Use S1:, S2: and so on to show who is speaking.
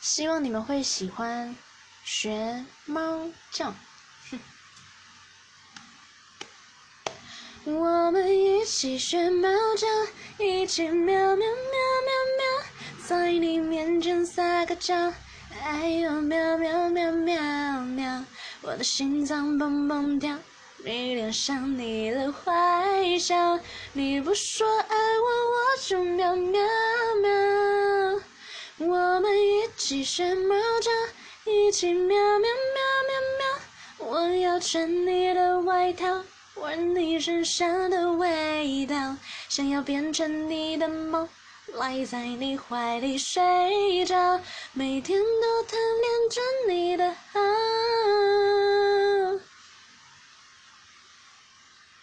S1: 希望你们会喜欢学猫叫。我们一起学猫叫，一起喵喵喵喵喵，在你面前撒个娇，哎呦喵喵喵喵喵，我的心脏蹦蹦跳，你脸上你的坏笑，你不说爱我我就喵喵喵，我们一起学猫叫，一起喵喵喵喵喵，我要穿你的外套。闻你身上的味道，想要变成你的猫，赖在你怀里睡着，每天都贪恋着你的好。